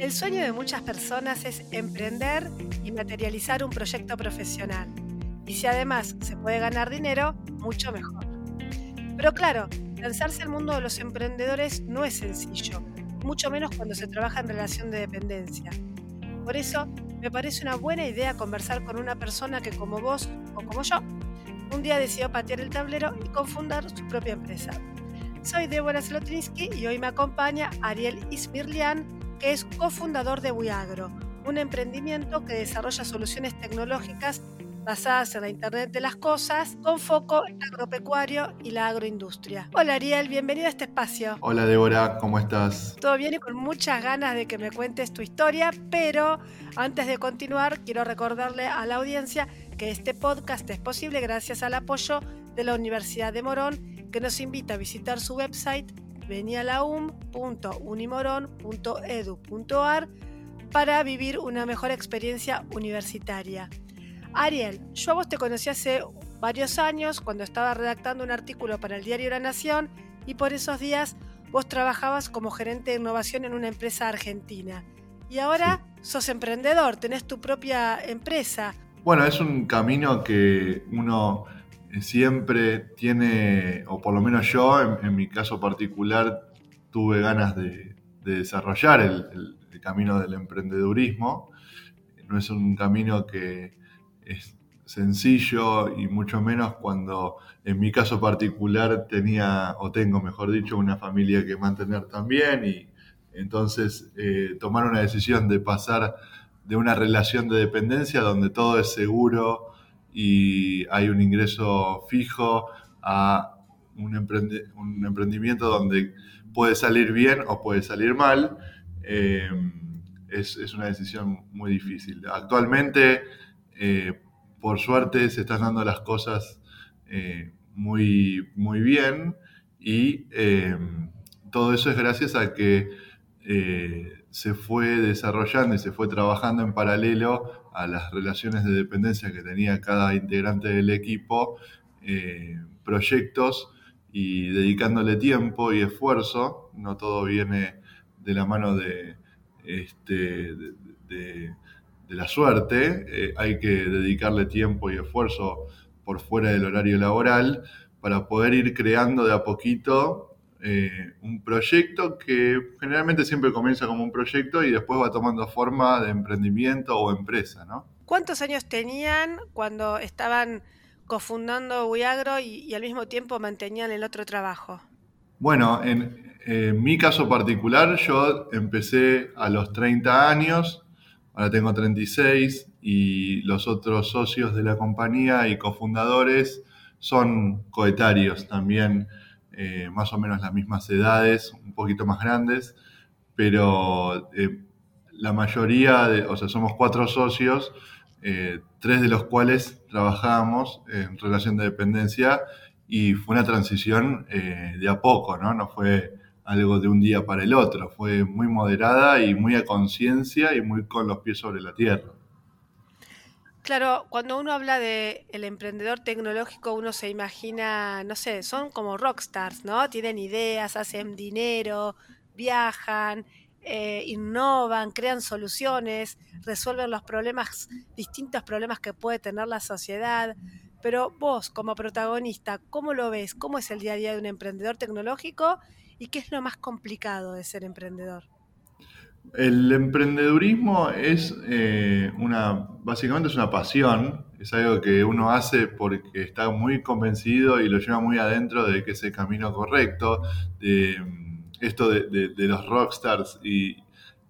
El sueño de muchas personas es emprender y materializar un proyecto profesional. Y si además se puede ganar dinero, mucho mejor. Pero claro, lanzarse al mundo de los emprendedores no es sencillo, mucho menos cuando se trabaja en relación de dependencia. Por eso, me parece una buena idea conversar con una persona que como vos o como yo, un día decidió patear el tablero y confundar su propia empresa. Soy Débora Slotinsky y hoy me acompaña Ariel Ismirlian, que es cofundador de Buiagro, un emprendimiento que desarrolla soluciones tecnológicas basadas en la Internet de las Cosas, con foco en el agropecuario y la agroindustria. Hola Ariel, bienvenido a este espacio. Hola Débora, ¿cómo estás? Todo bien y con muchas ganas de que me cuentes tu historia, pero antes de continuar quiero recordarle a la audiencia que este podcast es posible gracias al apoyo de la Universidad de Morón, que nos invita a visitar su website venialaum.unimoron.edu.ar para vivir una mejor experiencia universitaria. Ariel, yo a vos te conocí hace varios años cuando estaba redactando un artículo para el diario La Nación y por esos días vos trabajabas como gerente de innovación en una empresa argentina. Y ahora sos emprendedor, tenés tu propia empresa. Bueno, es un camino que uno siempre tiene, o por lo menos yo, en, mi caso particular, tuve ganas de, desarrollar el, camino del emprendedurismo. No es un camino que es sencillo y mucho menos cuando en mi caso particular tenía, o tengo mejor dicho, una familia que mantener también y entonces eh, tomar una decisión de pasar de una relación de dependencia donde todo es seguro, y hay un ingreso fijo a un, emprendimiento donde puede salir bien o puede salir mal, eh, es, una decisión muy difícil. Actualmente, eh, por suerte, se están dando las cosas eh, muy, muy bien y todo eso es gracias a que se fue desarrollando y se fue trabajando en paralelo a las relaciones de dependencia que tenía cada integrante del equipo, eh, proyectos y dedicándole tiempo y esfuerzo. No todo viene de la mano de, este, de, la suerte, eh, hay que dedicarle tiempo y esfuerzo por fuera del horario laboral para poder ir creando de a poquito eh, un proyecto que generalmente siempre comienza como un proyecto y después va tomando forma de emprendimiento o empresa, ¿no? ¿Cuántos años tenían cuando estaban cofundando Uiagro y, al mismo tiempo mantenían el otro trabajo? Bueno, en, en, mi caso particular yo empecé a los 30 años, ahora tengo 36 y los otros socios de la compañía y cofundadores son coetarios también eh, más o menos las mismas edades, un poquito más grandes, pero eh, la mayoría, de, o sea, somos cuatro socios, eh, tres de los cuales trabajábamos en relación de dependencia y fue una transición de a poco, ¿no? No fue algo de un día para el otro, fue muy moderada y muy a conciencia y muy con los pies sobre la tierra. Claro, cuando uno habla de el emprendedor tecnológico, uno se imagina, no sé, son como rockstars, ¿no? Tienen ideas, hacen dinero, viajan, eh, innovan, crean soluciones, resuelven los problemas, distintos problemas que puede tener la sociedad. Pero vos, como protagonista, ¿cómo lo ves? ¿Cómo es el día a día de un emprendedor tecnológico? ¿Y qué es lo más complicado de ser emprendedor? El emprendedurismo es eh, una, básicamente es una pasión, es algo que uno hace porque está muy convencido y lo lleva muy adentro de que es el camino correcto, de mm, esto de, los rockstars y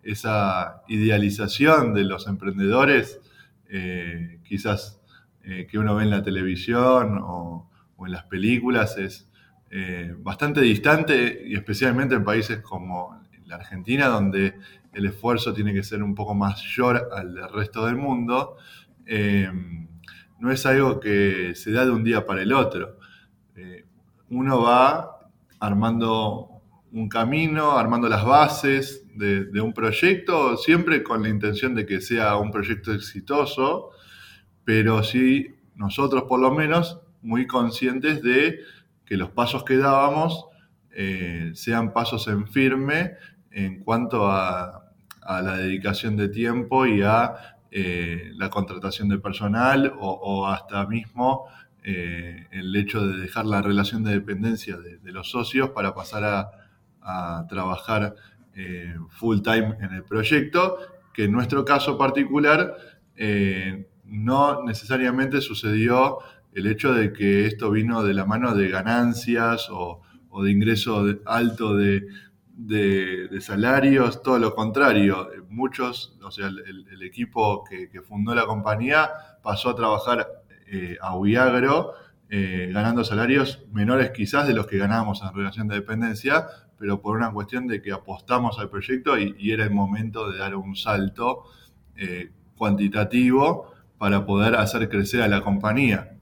esa idealización de los emprendedores, eh, quizás eh, que uno ve en la televisión o en las películas, es bastante distante y especialmente en países como la Argentina, donde el esfuerzo tiene que ser un poco mayor al resto del mundo, eh, no es algo que se da de un día para el otro. Eh, uno va armando un camino, armando las bases de, un proyecto, siempre con la intención de que sea un proyecto exitoso, pero sí nosotros por lo menos muy conscientes de que los pasos que dábamos eh, sean pasos en firme en cuanto a, a la dedicación de tiempo y a eh, la contratación de personal o, hasta mismo eh, el hecho de dejar la relación de dependencia de, los socios para pasar a, trabajar eh, full time en el proyecto, que en nuestro caso particular no necesariamente sucedió el hecho de que esto vino de la mano de ganancias o, de ingreso alto de, de, salarios, todo lo contrario. Muchos, o sea, el, equipo que, fundó la compañía pasó a trabajar eh, a Uiagro, eh, ganando salarios menores quizás de los que ganábamos en relación de dependencia, pero por una cuestión de que apostamos al proyecto y, era el momento de dar un salto eh, cuantitativo para poder hacer crecer a la compañía.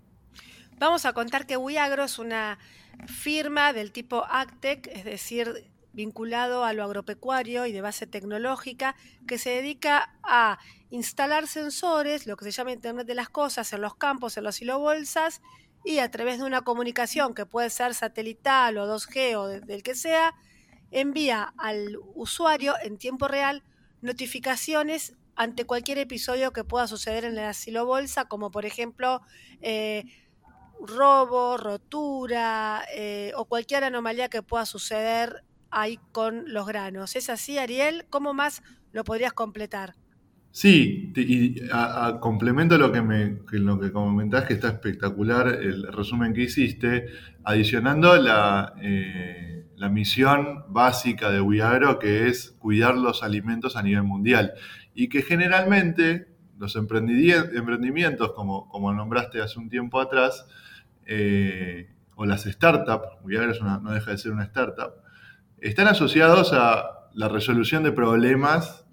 Vamos a contar que Uiagro es una firma del tipo Actec, es decir, vinculado a lo agropecuario y de base tecnológica, que se dedica a instalar sensores, lo que se llama Internet de las Cosas, en los campos, en los silobolsas, y a través de una comunicación que puede ser satelital o 2G o del que sea, envía al usuario en tiempo real notificaciones ante cualquier episodio que pueda suceder en la silobolsa, como por ejemplo eh, robo, rotura eh, o cualquier anomalía que pueda suceder hay con los granos. ¿Es así, Ariel? ¿Cómo más lo podrías completar? Sí, y a, complemento lo que, me, que comentás, que está espectacular el resumen que hiciste, adicionando la, eh, misión básica de Wiagro, que es cuidar los alimentos a nivel mundial. Y que generalmente los emprendimientos, como, como nombraste hace un tiempo atrás, eh, o las startups, Wiagro no deja de ser una startup, están asociados a la resolución de problemas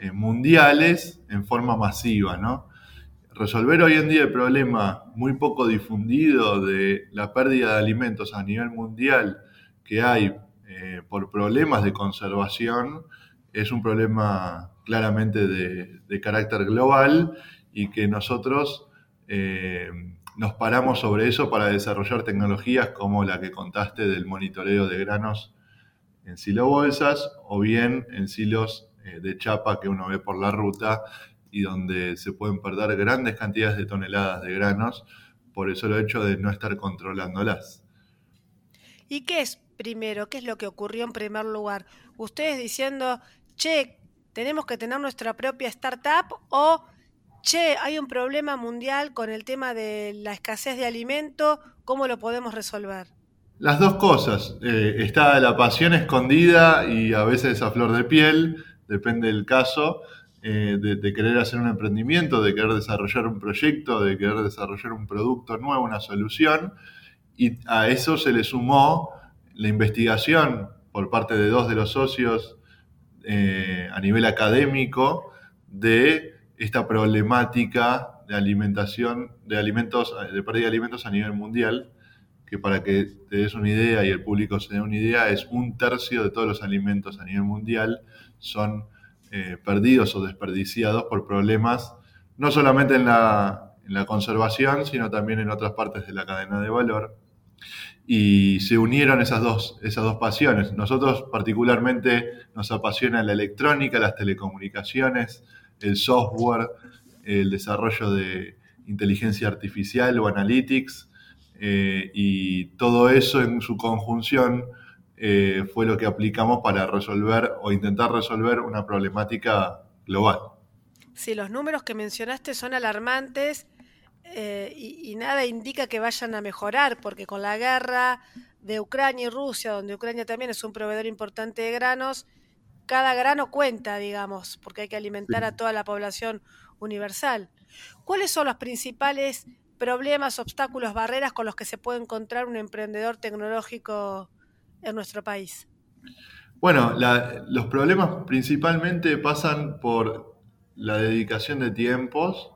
eh, mundiales en forma masiva, ¿no? Resolver hoy en día el problema muy poco difundido de la pérdida de alimentos a nivel mundial que hay eh, por problemas de conservación es un problema claramente de, carácter global y que nosotros eh, nos paramos sobre eso para desarrollar tecnologías como la que contaste del monitoreo de granos en silo bolsas o bien en silos eh, de chapa que uno ve por la ruta y donde se pueden perder grandes cantidades de toneladas de granos por eso lo hecho de no estar controlándolas. ¿Y qué es primero? ¿Qué es lo que ocurrió en primer lugar? Ustedes diciendo, che, tenemos que tener nuestra propia startup o, che, hay un problema mundial con el tema de la escasez de alimento, ¿cómo lo podemos resolver? Las dos cosas. Eh, está la pasión escondida y a veces a flor de piel, depende del caso, eh, de, querer hacer un emprendimiento, de querer desarrollar un proyecto, de querer desarrollar un producto nuevo, una solución. Y a eso se le sumó la investigación por parte de dos de los socios eh, a nivel académico de esta problemática de alimentación, de alimentos, de pérdida de alimentos a nivel mundial que para que te des una idea y el público se dé una idea, es un tercio de todos los alimentos a nivel mundial son eh, perdidos o desperdiciados por problemas, no solamente en la, conservación, sino también en otras partes de la cadena de valor. Y se unieron esas dos, esas dos pasiones. Nosotros particularmente nos apasiona la electrónica, las telecomunicaciones, el software, el desarrollo de inteligencia artificial o analytics, eh, y todo eso en su conjunción eh, fue lo que aplicamos para resolver o intentar resolver una problemática global. Sí, los números que mencionaste son alarmantes eh, y, nada indica que vayan a mejorar, porque con la guerra de Ucrania y Rusia, donde Ucrania también es un proveedor importante de granos, cada grano cuenta, digamos, porque hay que alimentar a toda la población universal. ¿Cuáles son los principales problemas, obstáculos, barreras con los que se puede encontrar un emprendedor tecnológico en nuestro país? Bueno, los problemas principalmente pasan por la dedicación de tiempos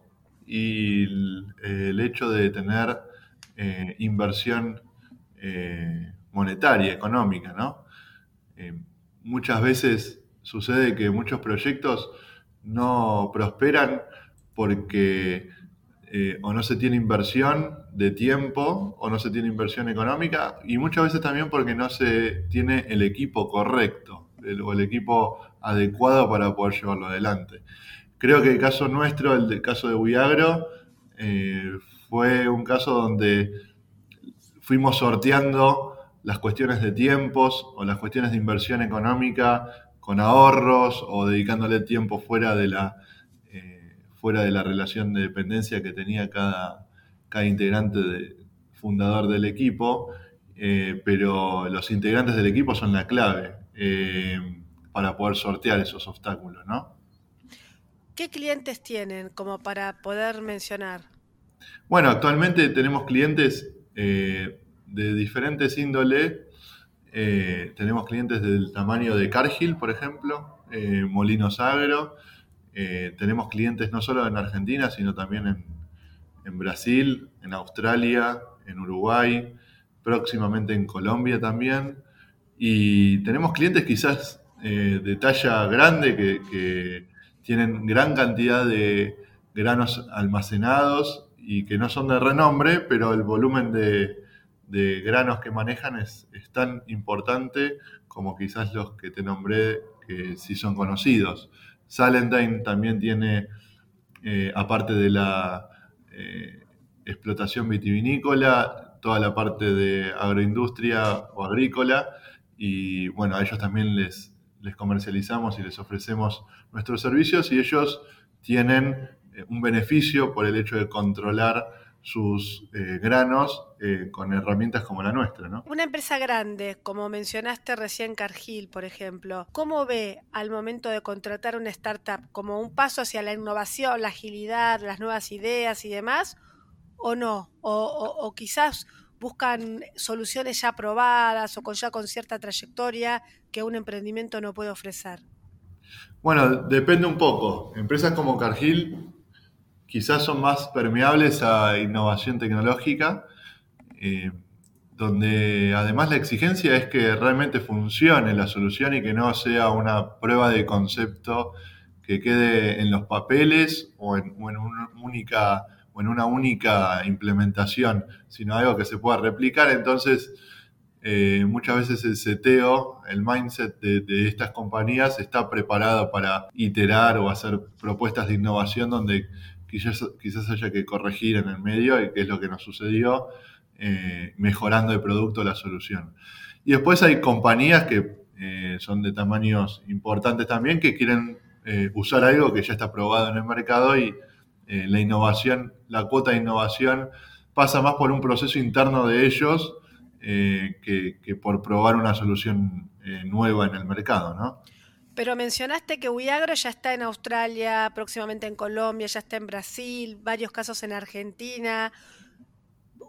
y el, hecho de tener eh, inversión eh, monetaria, económica, ¿no? Eh, muchas veces sucede que muchos proyectos no prosperan porque eh, o no se tiene inversión de tiempo o no se tiene inversión económica y muchas veces también porque no se tiene el equipo correcto o el equipo adecuado para poder llevarlo adelante. Creo que el caso nuestro, el caso de Buiagro, eh, fue un caso donde fuimos sorteando las cuestiones de tiempos o las cuestiones de inversión económica con ahorros o dedicándole tiempo fuera de la, fuera de la relación de dependencia que tenía cada, cada integrante de, fundador del equipo, eh, pero los integrantes del equipo son la clave para poder sortear esos obstáculos, ¿no? ¿Qué clientes tienen como para poder mencionar? Bueno, actualmente tenemos clientes eh, de diferentes índoles. Eh, tenemos clientes del tamaño de Cargill, por ejemplo, eh, Molinos Agro. Tenemos clientes no solo en Argentina, sino también en, Brasil, en Australia, en Uruguay, próximamente en Colombia también. Y tenemos clientes quizás de talla grande que tienen gran cantidad de granos almacenados y que no son de renombre, pero el volumen de, granos que manejan es, tan importante como quizás los que te nombré que sí son conocidos. Salentine también tiene, eh, aparte de la eh, explotación vitivinícola, toda la parte de agroindustria o agrícola, y bueno, a ellos también les, les comercializamos y les ofrecemos nuestros servicios y ellos tienen eh, un beneficio por el hecho de controlar sus eh, granos eh, con herramientas como la nuestra. ¿no? Una empresa grande, como mencionaste recién Cargill, por ejemplo, ¿cómo ve al momento de contratar una startup como un paso hacia la innovación, la agilidad, las nuevas ideas y demás? ¿O no? o quizás buscan soluciones ya probadas o con ya con cierta trayectoria que un emprendimiento no puede ofrecer? Bueno, depende un poco. Empresas como Cargill quizás son más permeables a innovación tecnológica, eh, donde además la exigencia es que realmente funcione la solución y que no sea una prueba de concepto que quede en los papeles o en, una única implementación, sino algo que se pueda replicar. Entonces, eh, muchas veces el seteo, el mindset de, estas compañías está preparado para iterar o hacer propuestas de innovación donde quizás, haya que corregir en el medio, y que es lo que nos sucedió, eh, mejorando el producto la solución. Y después hay compañías que eh, son de tamaños importantes también que quieren usar algo que ya está probado en el mercado y eh, la innovación, la cuota de innovación pasa más por un proceso interno de ellos eh, que, por probar una solución eh, nueva en el mercado, ¿no? Pero mencionaste que Uiagro ya está en Australia, próximamente en Colombia, ya está en Brasil, varios casos en Argentina.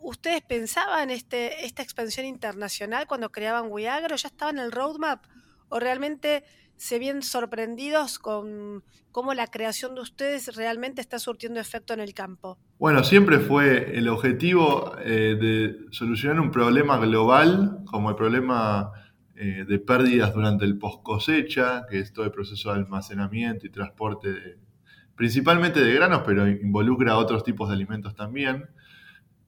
¿Ustedes pensaban este, esta expansión internacional cuando creaban Uiagro? ¿Ya estaba en el roadmap? ¿O realmente se vienen sorprendidos con cómo la creación de ustedes realmente está surtiendo efecto en el campo? Bueno, siempre fue el objetivo eh, de solucionar un problema global, como el problema eh, de pérdidas durante el post cosecha, que es todo el proceso de almacenamiento y transporte, principalmente de granos, pero involucra otros tipos de alimentos también.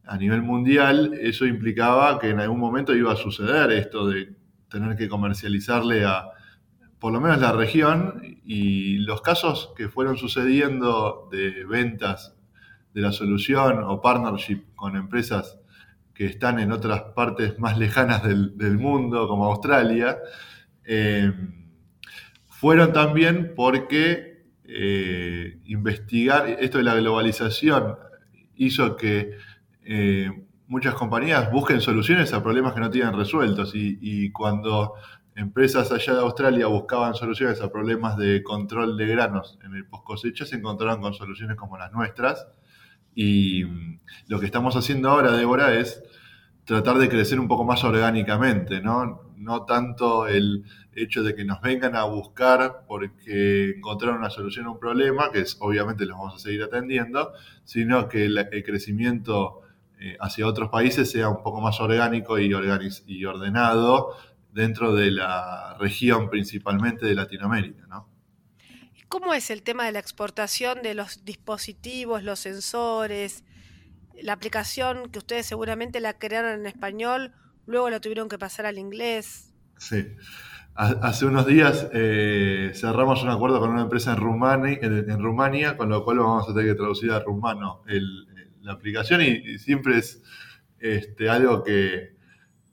A nivel mundial, eso implicaba que en algún momento iba a suceder esto de tener que comercializarle a por lo menos la región y los casos que fueron sucediendo de ventas de la solución o partnership con empresas que están en otras partes más lejanas del, mundo, como Australia, eh, fueron también porque eh, investigar esto de la globalización hizo que eh, muchas compañías busquen soluciones a problemas que no tienen resueltos y cuando empresas allá de Australia buscaban soluciones a problemas de control de granos en el post cosecha, se encontraron con soluciones como las nuestras. Y lo que estamos haciendo ahora, Débora, es tratar de crecer un poco más orgánicamente, ¿no? No tanto el hecho de que nos vengan a buscar porque encontraron una solución a un problema, que es, obviamente los vamos a seguir atendiendo, sino que el, crecimiento eh, hacia otros países sea un poco más orgánico y ordenado dentro de la región principalmente de Latinoamérica. ¿no? ¿Cómo es el tema de la exportación de los dispositivos, los sensores, la aplicación que ustedes seguramente la crearon en español, luego la tuvieron que pasar al inglés? Sí. hace unos días eh, cerramos un acuerdo con una empresa en Rumania, con lo cual vamos a tener que traducir a rumano la aplicación y, siempre es este, algo que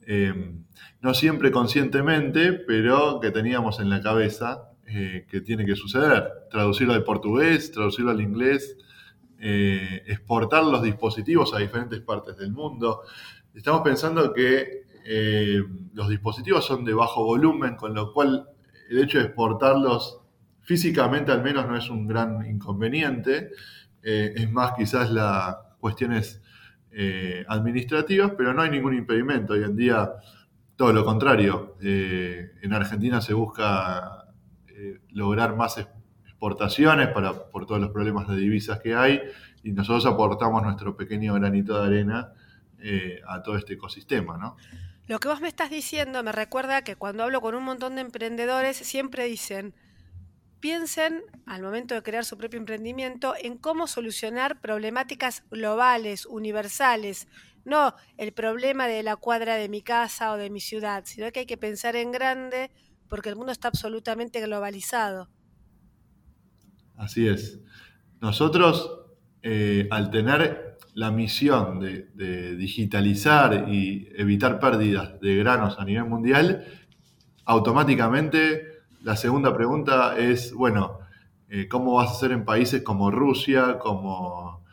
eh, no siempre conscientemente, pero que teníamos en la cabeza eh, que tiene que suceder. Traducirlo al portugués, traducirlo al inglés, exportar los dispositivos a diferentes partes del mundo. Estamos pensando que eh, los dispositivos son de bajo volumen, con lo cual el hecho de exportarlos físicamente al menos no es un gran inconveniente. Eh, es más quizás las cuestiones eh, administrativas, pero no hay ningún impedimento. Hoy en día, todo lo contrario. en Argentina se busca lograr más exportaciones para, por todos los problemas de divisas que hay y nosotros aportamos nuestro pequeño granito de arena a todo este ecosistema, ¿no? Lo que vos me estás diciendo me recuerda que cuando hablo con un montón de emprendedores siempre dicen, piensen al momento de crear su propio emprendimiento en cómo solucionar problemáticas globales, universales, no el problema de la cuadra de mi casa o de mi ciudad, sino que hay que pensar en grande porque el mundo está absolutamente globalizado. Así es. Nosotros, eh, al tener la misión de, digitalizar y evitar pérdidas de granos a nivel mundial, automáticamente la segunda pregunta es, bueno, eh, ¿cómo vas a hacer en países como Rusia, como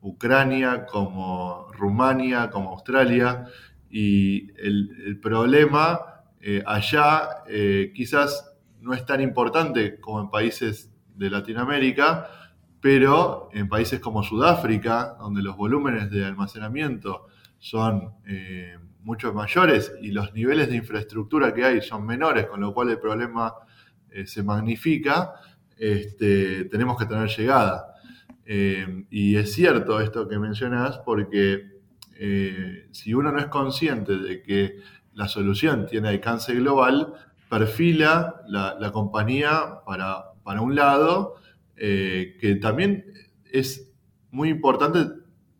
Ucrania, como Rumania, como Australia? Y el, problema eh, allá eh, quizás no es tan importante como en países de Latinoamérica, pero en países como Sudáfrica, donde los volúmenes de almacenamiento son eh, mucho mayores y los niveles de infraestructura que hay son menores, con lo cual el problema se magnifica, este, tenemos que tener llegada. Y es cierto esto que mencionas porque si uno no es consciente de que la solución tiene alcance global, perfila la, compañía para, para un lado, eh, que también es muy importante,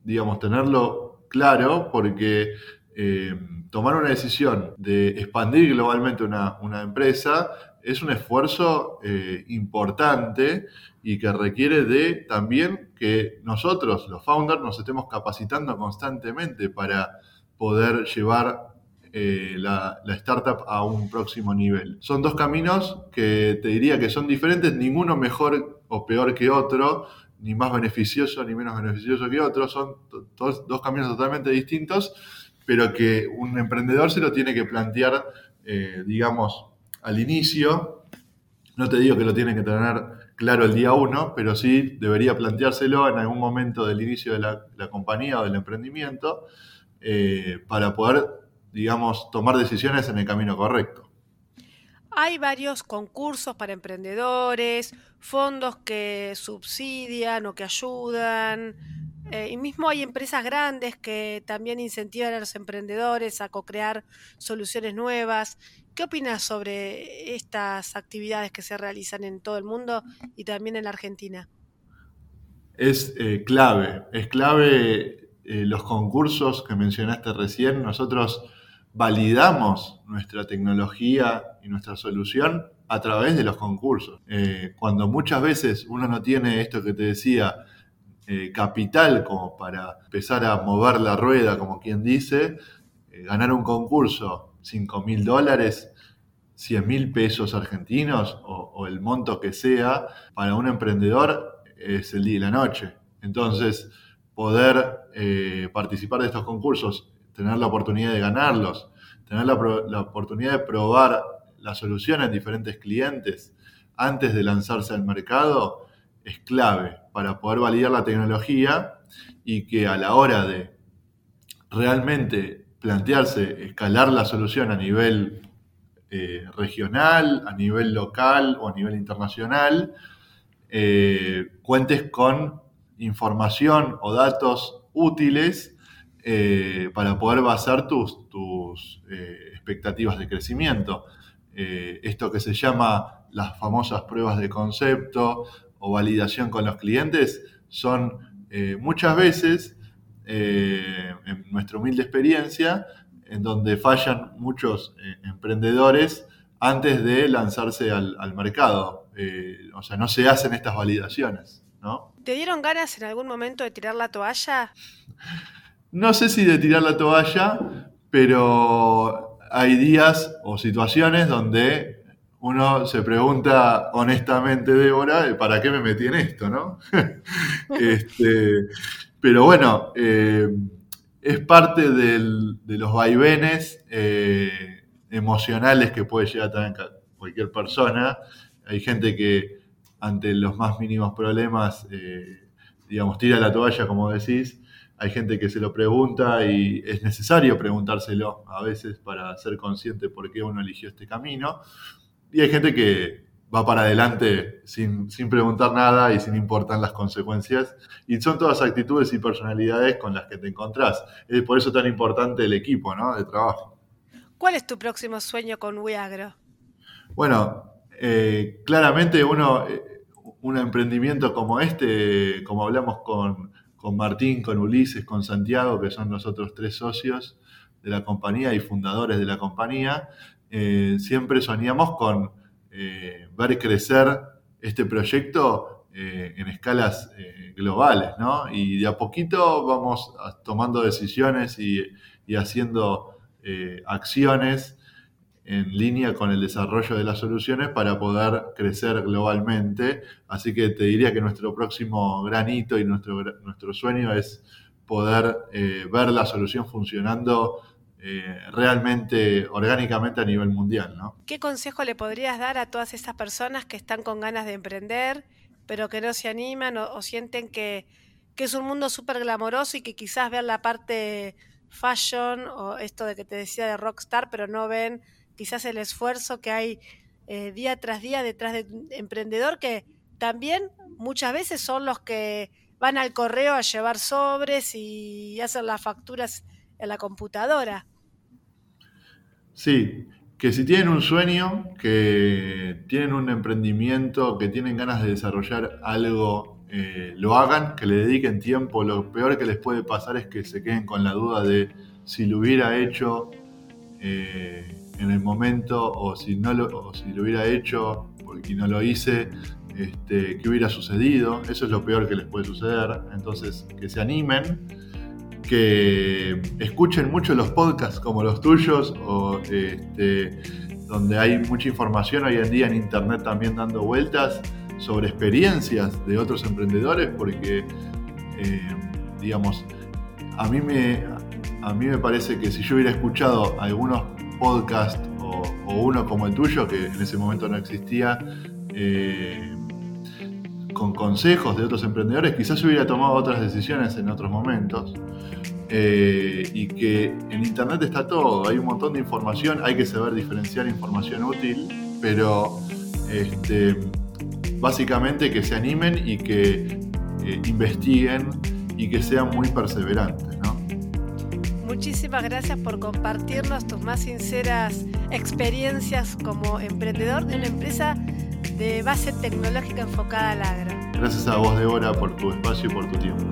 digamos, tenerlo claro, porque eh, tomar una decisión de expandir globalmente una, empresa es un esfuerzo eh, importante y que requiere de también que nosotros, los founders, nos estemos capacitando constantemente para poder llevar la, la, startup a un próximo nivel. Son dos caminos que te diría que son diferentes, ninguno mejor o peor que otro, ni más beneficioso ni menos beneficioso que otro, son dos caminos totalmente distintos, pero que un emprendedor se lo tiene que plantear, eh, digamos, al inicio. No te digo que lo tiene que tener claro el día uno, pero sí debería planteárselo en algún momento del inicio de la, compañía o del emprendimiento eh, para poder, digamos, tomar decisiones en el camino correcto. Hay varios concursos para emprendedores, fondos que subsidian o que ayudan. Eh, y mismo hay empresas grandes que también incentivan a los emprendedores a co-crear soluciones nuevas. ¿Qué opinas sobre estas actividades que se realizan en todo el mundo y también en la Argentina? Es eh, clave, es clave eh, los concursos que mencionaste recién. Nosotros validamos nuestra tecnología y nuestra solución a través de los concursos. Eh, cuando muchas veces uno no tiene esto que te decía, eh, capital como para empezar a mover la rueda, como quien dice, eh, ganar un concurso, 5 mil dólares, 100 mil pesos argentinos o, o, el monto que sea, para un emprendedor es el día y la noche. Entonces, poder participar de estos concursos tener la oportunidad de ganarlos, tener la, oportunidad de probar la solución en diferentes clientes antes de lanzarse al mercado es clave para poder validar la tecnología y que a la hora de realmente plantearse escalar la solución a nivel eh, regional, a nivel local o a nivel internacional, eh, cuentes con información o datos útiles eh, para poder basar tus, tus eh, expectativas de crecimiento. Eh, esto que se llama las famosas pruebas de concepto o validación con los clientes son muchas veces, en nuestra humilde experiencia, en donde fallan muchos emprendedores antes de lanzarse al, mercado. Eh, o sea, no se hacen estas validaciones, ¿no? ¿Te dieron ganas en algún momento de tirar la toalla? No sé si de tirar la toalla, pero hay días o situaciones donde uno se pregunta honestamente, Débora, ¿para qué me metí en esto, no? este, pero bueno, eh, es parte de los vaivenes eh, emocionales que puede llegar a cualquier persona. Hay gente que ante los más mínimos problemas, eh, digamos, tira la toalla, como decís. Hay gente que se lo pregunta y es necesario preguntárselo a veces para ser consciente por qué uno eligió este camino. Y hay gente que va para adelante sin, preguntar nada y sin importar las consecuencias. Y son todas actitudes y personalidades con las que te encontrás. Es por eso tan importante el equipo ¿no? de trabajo. ¿Cuál es tu próximo sueño con Wiagro? Bueno, eh, claramente uno, eh, un emprendimiento como este, como hablamos con, Martín, con Ulises, con Santiago, que son los otros tres socios de la compañía y fundadores de la compañía, eh, siempre soñamos con eh, ver crecer este proyecto eh, en escalas globales, ¿no? Y de a poquito vamos tomando decisiones y, haciendo acciones en línea con el desarrollo de las soluciones para poder crecer globalmente. Así que te diría que nuestro próximo granito y nuestro, nuestro sueño es poder ver la solución funcionando eh, realmente orgánicamente a nivel mundial. ¿no? ¿Qué consejo le podrías dar a todas esas personas que están con ganas de emprender, pero que no se animan o, sienten que, es un mundo súper glamoroso y que quizás vean la parte fashion o esto de que te decía de rockstar, pero no ven quizás el esfuerzo que hay eh, día tras día detrás de un emprendedor que también muchas veces son los que van al correo a llevar sobres y hacen las facturas en la computadora. Sí, que si tienen un sueño, que tienen un emprendimiento, que tienen ganas de desarrollar algo, eh, lo hagan, que le dediquen tiempo. Lo peor que les puede pasar es que se queden con la duda de si lo hubiera hecho eh, en el momento o si, no lo, si lo hubiera hecho y no lo hice, este, qué hubiera sucedido. Eso es lo peor que les puede suceder. Entonces, que se animen que escuchen mucho los podcasts como los tuyos, o este, donde hay mucha información hoy en día en internet también dando vueltas sobre experiencias de otros emprendedores, porque, eh, digamos, a mí, me, a mí me parece que si yo hubiera escuchado algunos podcasts o, uno como el tuyo, que en ese momento no existía, eh, con consejos de otros emprendedores, quizás hubiera tomado otras decisiones en otros momentos. Eh, y que en Internet está todo, hay un montón de información, hay que saber diferenciar información útil, pero este, básicamente que se animen y que eh, investiguen y que sean muy perseverantes. ¿no? Muchísimas gracias por compartirnos tus más sinceras experiencias como emprendedor de una empresa de base tecnológica enfocada al agro. Gracias a vos, Débora, por tu espacio y por tu tiempo.